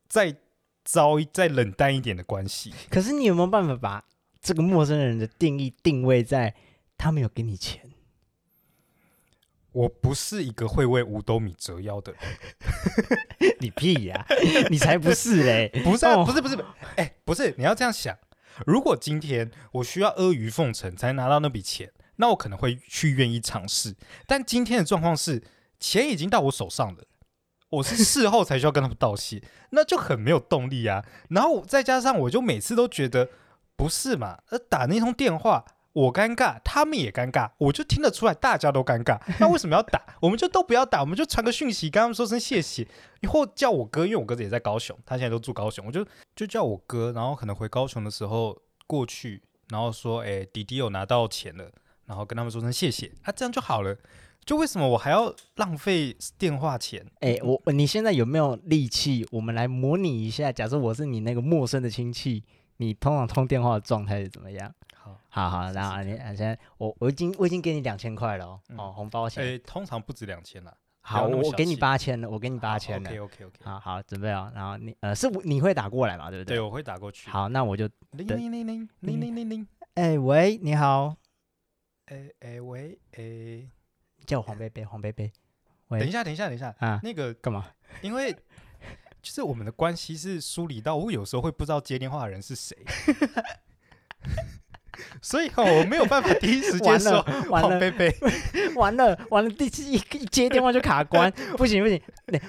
再糟、再冷淡一点的关系。可是你有没有办法把这个陌生人的定义定位在他没有给你钱？我不是一个会为五斗米折腰的人，[LAUGHS] 你屁呀、啊！你才不是嘞！不是、啊，不是，不是，哎、欸，不是，你要这样想。如果今天我需要阿谀奉承才拿到那笔钱，那我可能会去愿意尝试。但今天的状况是，钱已经到我手上了，我是事后才需要跟他们道谢，那就很没有动力啊。然后再加上，我就每次都觉得不是嘛，呃，打那通电话。我尴尬，他们也尴尬，我就听得出来，大家都尴尬。那为什么要打？我们就都不要打，我们就传个讯息，跟他们说声谢谢，或叫我哥，因为我哥也在高雄，他现在都住高雄，我就就叫我哥，然后可能回高雄的时候过去，然后说，哎、欸，弟弟有拿到钱了，然后跟他们说声谢谢，啊，这样就好了。就为什么我还要浪费电话钱？哎、欸，我你现在有没有力气？我们来模拟一下，假设我是你那个陌生的亲戚，你通常通电话的状态是怎么样？好好好，然后你现在我我已经我已经给你两千块了哦，哦，红包钱。诶，通常不止两千了。好，我给你八千了，我给你八千了。OK OK OK。好好，准备哦。然后你呃，是你会打过来嘛？对不对？对，我会打过去。好，那我就零零零零零零零零。哎喂，你好。哎哎喂哎，叫我黄贝贝，黄贝贝。喂，等一下，等一下，等一下啊，那个干嘛？因为 [LAUGHS] 就是我们的关系是梳理到我有时候会不知道接电话的人是谁。[LAUGHS] 所以哦，我没有办法第一时间说完了，贝贝，[LAUGHS] 完了完了，第一一接电话就卡关，[LAUGHS] 不行不行，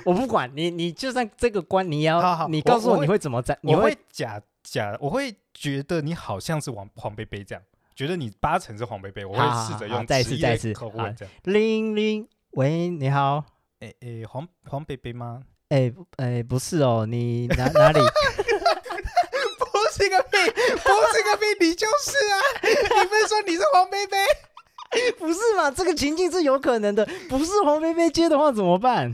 我不管你，你就算这个关你要，好好你告诉我你会怎么在，你会，会假假，我会觉得你好像是黄黄贝贝这样，觉得你八成是黄贝贝，我会试着用再次再次口吻这样，铃铃，喂，你好，诶诶，黄黄贝贝吗？诶诶，不是哦，你哪哪里？[LAUGHS] 这个屁，不是个屁，你就是啊！你不是说你是黄贝贝？[LAUGHS] 不是嘛？这个情境是有可能的，不是黄菲菲接的话怎么办？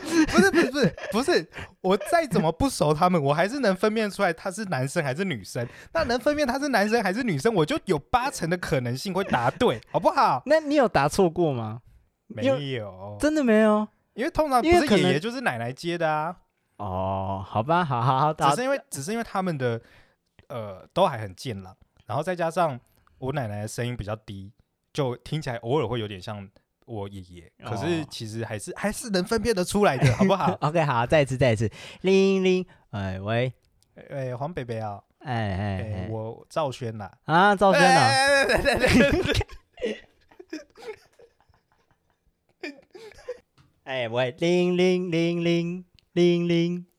不是不是不是不是，我再怎么不熟他们，我还是能分辨出来他是男生还是女生。那能分辨他是男生还是女生，我就有八成的可能性会答对，[LAUGHS] 好不好？那你有答错过吗？没有，真的没有，因为通常不是爷爷就是奶奶接的啊。哦，好吧，好好好，只是因为只是因为他们的。呃，都还很健朗，然后再加上我奶奶的声音比较低，就听起来偶尔会有点像我爷爷，哦、可是其实还是还是能分辨得出来的，好不好？[LAUGHS] OK，好，再一次，再一次，铃铃，哎喂，哎黄北北啊，哎哎，哎我赵轩呐，啊赵轩呐，[LAUGHS] 哎喂，铃铃铃铃铃铃。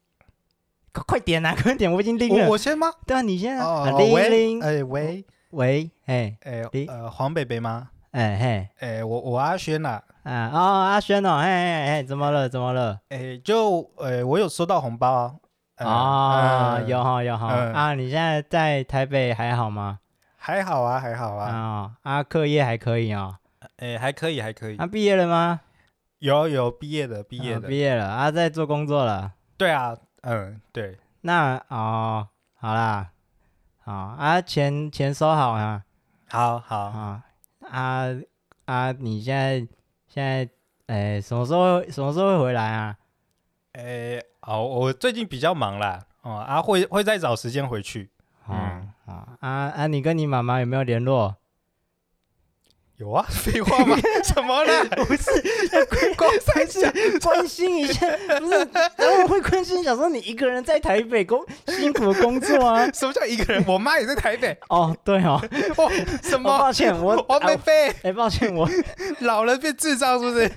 快点啊！[LAUGHS] 快点，我已经拎了。我先吗？对啊，你先啊。喂，哎喂喂，哎哎呃，黄北北吗？哎嘿，哎我我阿轩呐。啊哦，阿轩哦，哎哎哎，怎么了？怎么了？哎，就呃，我有收到红包啊。啊，有哈有哈啊！你现在在台北还好吗？还好啊，还好啊。啊啊，课业还可以啊。哎，还可以，还可以。啊，毕业了吗？有有毕业的，毕业的，毕业了啊，在做工作了。对啊，嗯，对。那哦，好啦，好啊，钱钱收好啊，好好啊啊啊！你现在现在诶，什么时候什么时候会回来啊？诶，哦，我最近比较忙啦，哦啊，会会再找时间回去。嗯，好啊啊！你跟你妈妈有没有联络？有啊，废话吗？[LAUGHS] 什么呢？不是，[LAUGHS] 关心关心一下，[LAUGHS] 不是，然后我会关心，想说你一个人在台北工辛苦的工作啊？什么叫一个人？我妈也在台北。哦，对哦。哦，什么？抱歉，我我没背。哎，抱歉，我老人变智障是不是？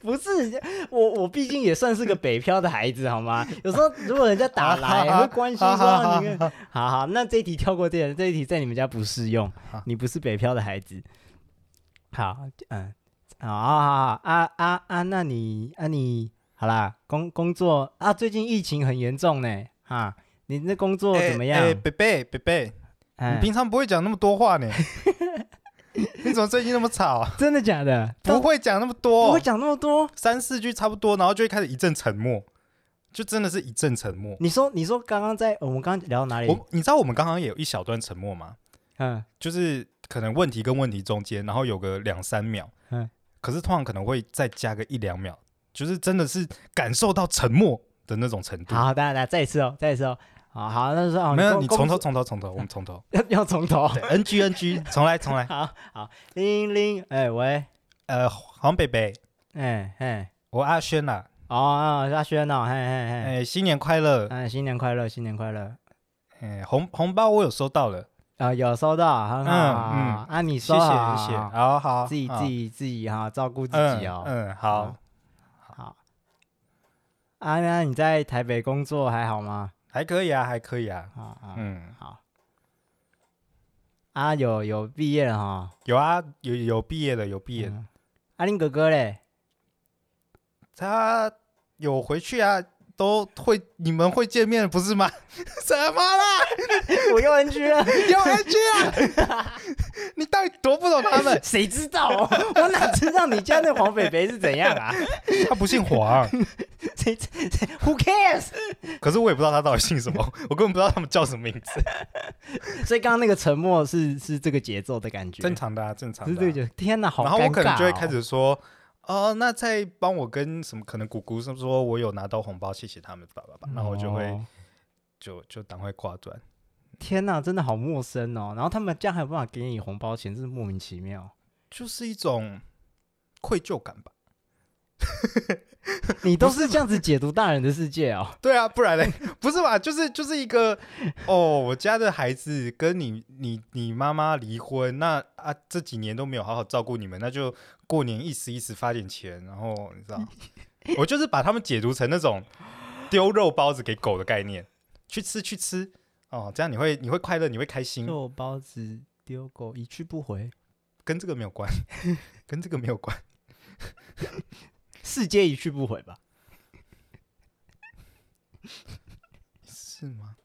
不是，我我毕竟也算是个北漂的孩子，好吗？有时候如果人家打来，会关心说你。好好，那这一题跳过电，这一题在你们家不适用。你不是北漂的孩子。好，嗯，好，好，好，啊，啊，啊，那你，啊，你，好啦，工工作啊，最近疫情很严重呢，哈，你那工作怎么样？哎，贝贝，贝贝，你平常不会讲那么多话呢，[LAUGHS] 你怎么最近那么吵？真的假的？不会讲那么多，不会讲那么多，三四句差不多，然后就会开始一阵沉默，就真的是一阵沉默。你说，你说刚刚在我们刚刚聊到哪里？我，你知道我们刚刚也有一小段沉默吗？嗯，就是。可能问题跟问题中间，然后有个两三秒，嗯，可是通常可能会再加个一两秒，就是真的是感受到沉默的那种程度。好，大家来再一次哦，再一次哦，好好，那就说没有，你从头从头从头，我们从头。要 [LAUGHS] 要从头，NG NG，重来重来，好好，零零，哎喂，呃，黄北北，哎哎，我阿轩呐，哦阿轩呐，嘿嘿嘿，哎新年快乐，哎新年快乐，新年快乐，哎红红包我有收到了。啊，有收到，很好啊！啊，你收，谢谢谢谢，好好，自己自己自己哈，照顾自己哦。嗯，好，好。啊，那你在台北工作还好吗？还可以啊，还可以啊。啊嗯，好。啊，有有毕业了哈？有啊，有有毕业了，有毕业。阿林哥哥嘞？他有回去啊。都会，你们会见面不是吗？[LAUGHS] 什么啦？我用 NG 了，用 NG 啊！[LAUGHS] 你到底多不懂他们？[LAUGHS] 谁知道？我哪知道你家那黄北北是怎样啊？他不姓黄。谁？Who cares？可是我也不知道他到底姓什么，我根本不知道他们叫什么名字。所以刚刚那个沉默是是这个节奏的感觉，正常的啊，正常的。对对对，天哪，好尴尬。然后我可能就会开始说。哦，那再帮我跟什么？可能姑姑是说我有拿到红包，谢谢他们，爸爸爸。然后我就会、哦、就就赶快挂断。天哪，真的好陌生哦！然后他们这样还有办法给你红包钱，真是莫名其妙。就是一种愧疚感吧。[LAUGHS] 你都是这样子解读大人的世界哦？[LAUGHS] 对啊，不然嘞？不是吧？就是就是一个哦，我家的孩子跟你你你妈妈离婚，那啊这几年都没有好好照顾你们，那就。过年一时一时发点钱，然后你知道，[LAUGHS] 我就是把他们解读成那种丢肉包子给狗的概念，去吃去吃哦，这样你会你会快乐，你会开心。肉包子丢狗一去不回，跟这个没有关，跟这个没有关，世界一去不回吧？是吗？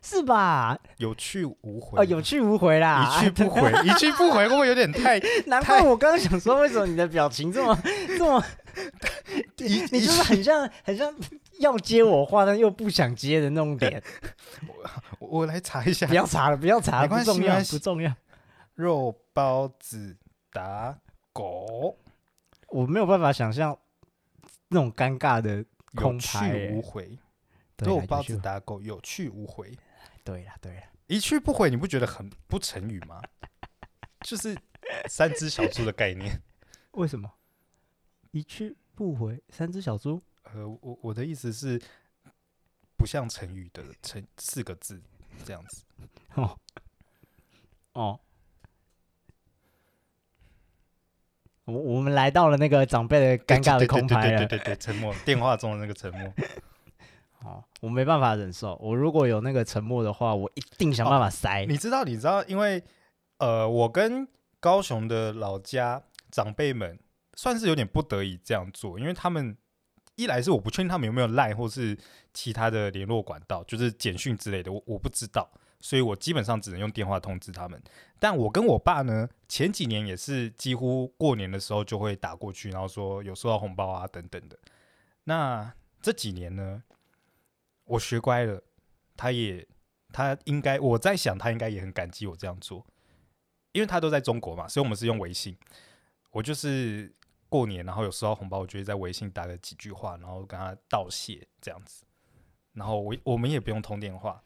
是吧？有去无回哦，有去无回啦！一去不回，[LAUGHS] 一去不回，会不会有点太？难怪我刚刚想说，为什么你的表情这么 [LAUGHS] 这么？你你就是很像很像要接我话，但又不想接的那种脸。[LAUGHS] 我我来查一下，不要查了，不要查了，不重要，不重要。肉包子打狗，我没有办法想象那种尴尬的空拍，有去无回。肉包子打狗，有去无回。对了对了，一去不回，你不觉得很不成语吗？[LAUGHS] 就是三只小猪的概念。为什么一去不回？三只小猪？呃，我我的意思是，不像成语的成四个字这样子。哦哦，我我们来到了那个长辈的尴尬的空拍了。对对对，对，沉默，电话中的那个沉默。哦，我没办法忍受。我如果有那个沉默的话，我一定想办法塞。你知道，你知道，因为呃，我跟高雄的老家长辈们算是有点不得已这样做，因为他们一来是我不确定他们有没有赖或是其他的联络管道，就是简讯之类的，我我不知道，所以我基本上只能用电话通知他们。但我跟我爸呢，前几年也是几乎过年的时候就会打过去，然后说有收到红包啊等等的。那这几年呢，我学乖了，他也他应该我在想他应该也很感激我这样做，因为他都在中国嘛，所以我们是用微信。我就是过年然后有收到红包，我就在微信打了几句话，然后跟他道谢这样子。然后我我们也不用通电话，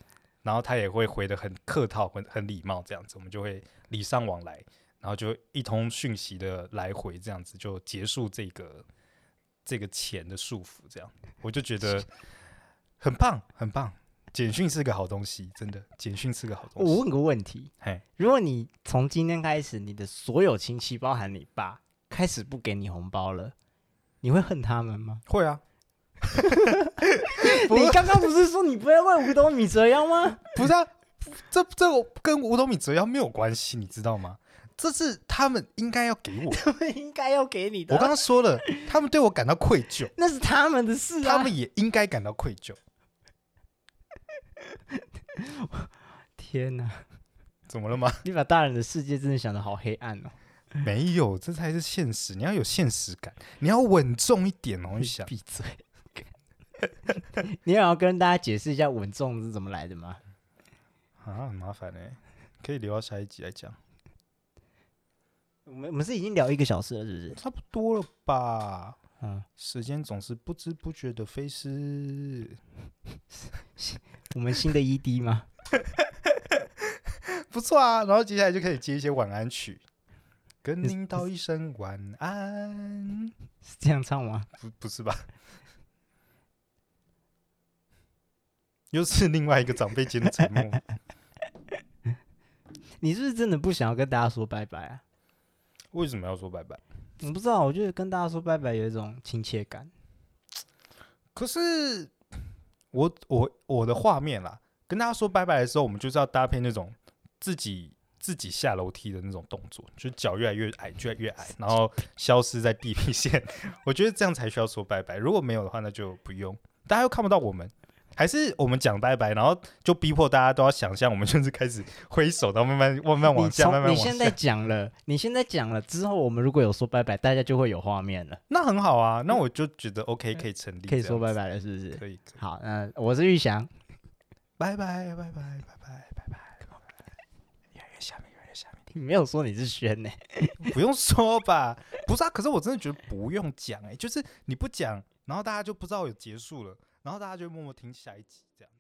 然后他也会回得很客套、很很礼貌这样子，我们就会礼尚往来，然后就一通讯息的来回这样子就结束这个这个钱的束缚，这样我就觉得很棒很棒。简讯是个好东西，真的，简讯是个好东西。我问个问题，嘿，如果你从今天开始，你的所有亲戚，包含你爸，开始不给你红包了，你会恨他们吗？会啊。[LAUGHS] 你刚刚不是说你不要为五斗米折腰吗？不是啊，这这跟五斗米折腰没有关系，你知道吗？这是他们应该要给我，[LAUGHS] 他们应该要给你的。我刚刚说了，他们对我感到愧疚，[LAUGHS] 那是他们的事啊，他们也应该感到愧疚。天哪，怎么了吗？你把大人的世界真的想的好黑暗哦。没有，这才是现实。你要有现实感，你要稳重一点哦。你想闭嘴。[LAUGHS] 你要跟大家解释一下稳重是怎么来的吗？啊，很麻烦呢，可以留到下一集来讲。我们我们是已经聊一个小时了，是不是？差不多了吧？嗯，时间总是不知不觉的飞逝。[LAUGHS] 我们新的 ED 吗？[LAUGHS] 不错啊，然后接下来就可以接一些晚安曲，跟您道一声晚安，是这样唱吗？不，不是吧？又是另外一个长辈间的沉默。[LAUGHS] 你是不是真的不想要跟大家说拜拜啊？为什么要说拜拜？我不知道，我觉得跟大家说拜拜有一种亲切感。可是我我我的画面啦，跟大家说拜拜的时候，我们就是要搭配那种自己自己下楼梯的那种动作，就是脚越来越矮，越来越矮，然后消失在地平线。[LAUGHS] 我觉得这样才需要说拜拜。如果没有的话，那就不用，大家又看不到我们。还是我们讲拜拜，然后就逼迫大家都要想象，我们就是开始挥手，然后慢慢慢慢往下，慢慢往下。你现在讲了，你现在讲了之后，我们如果有说拜拜，大家就会有画面了。那很好啊，那我就觉得 OK，可以成立，可以说拜拜了，是不是？可以。可以好，那我是玉祥，拜拜拜拜拜拜拜拜拜。越来越下面，越来越下面。你没有说你是轩呢？不用说吧？不是啊，可是我真的觉得不用讲哎，就是你不讲，然后大家就不知道有结束了。然后大家就默默听下一集，这样。